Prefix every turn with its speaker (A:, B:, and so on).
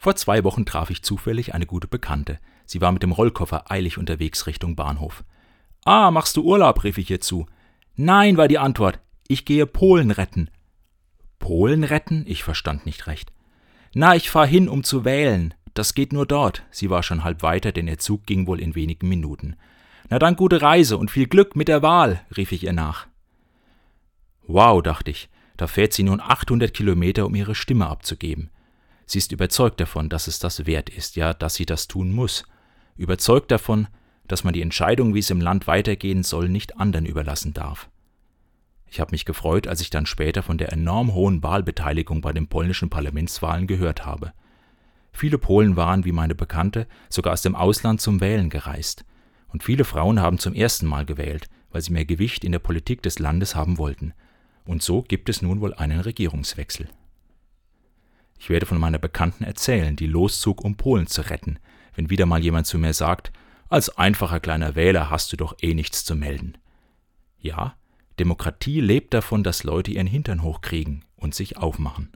A: Vor zwei Wochen traf ich zufällig eine gute Bekannte. Sie war mit dem Rollkoffer eilig unterwegs Richtung Bahnhof. Ah, machst du Urlaub? rief ich ihr zu. Nein, war die Antwort. Ich gehe Polen retten. Polen retten? Ich verstand nicht recht. Na, ich fahr hin, um zu wählen. Das geht nur dort. Sie war schon halb weiter, denn ihr Zug ging wohl in wenigen Minuten. Na dann gute Reise und viel Glück mit der Wahl, rief ich ihr nach. Wow, dachte ich, da fährt sie nun 800 Kilometer, um ihre Stimme abzugeben. Sie ist überzeugt davon, dass es das wert ist, ja, dass sie das tun muss. Überzeugt davon, dass man die Entscheidung, wie es im Land weitergehen soll, nicht anderen überlassen darf. Ich habe mich gefreut, als ich dann später von der enorm hohen Wahlbeteiligung bei den polnischen Parlamentswahlen gehört habe. Viele Polen waren, wie meine Bekannte, sogar aus dem Ausland zum Wählen gereist. Und viele Frauen haben zum ersten Mal gewählt, weil sie mehr Gewicht in der Politik des Landes haben wollten. Und so gibt es nun wohl einen Regierungswechsel. Ich werde von meiner Bekannten erzählen, die loszog, um Polen zu retten, wenn wieder mal jemand zu mir sagt, als einfacher kleiner Wähler hast du doch eh nichts zu melden. Ja, Demokratie lebt davon, dass Leute ihren Hintern hochkriegen und sich aufmachen.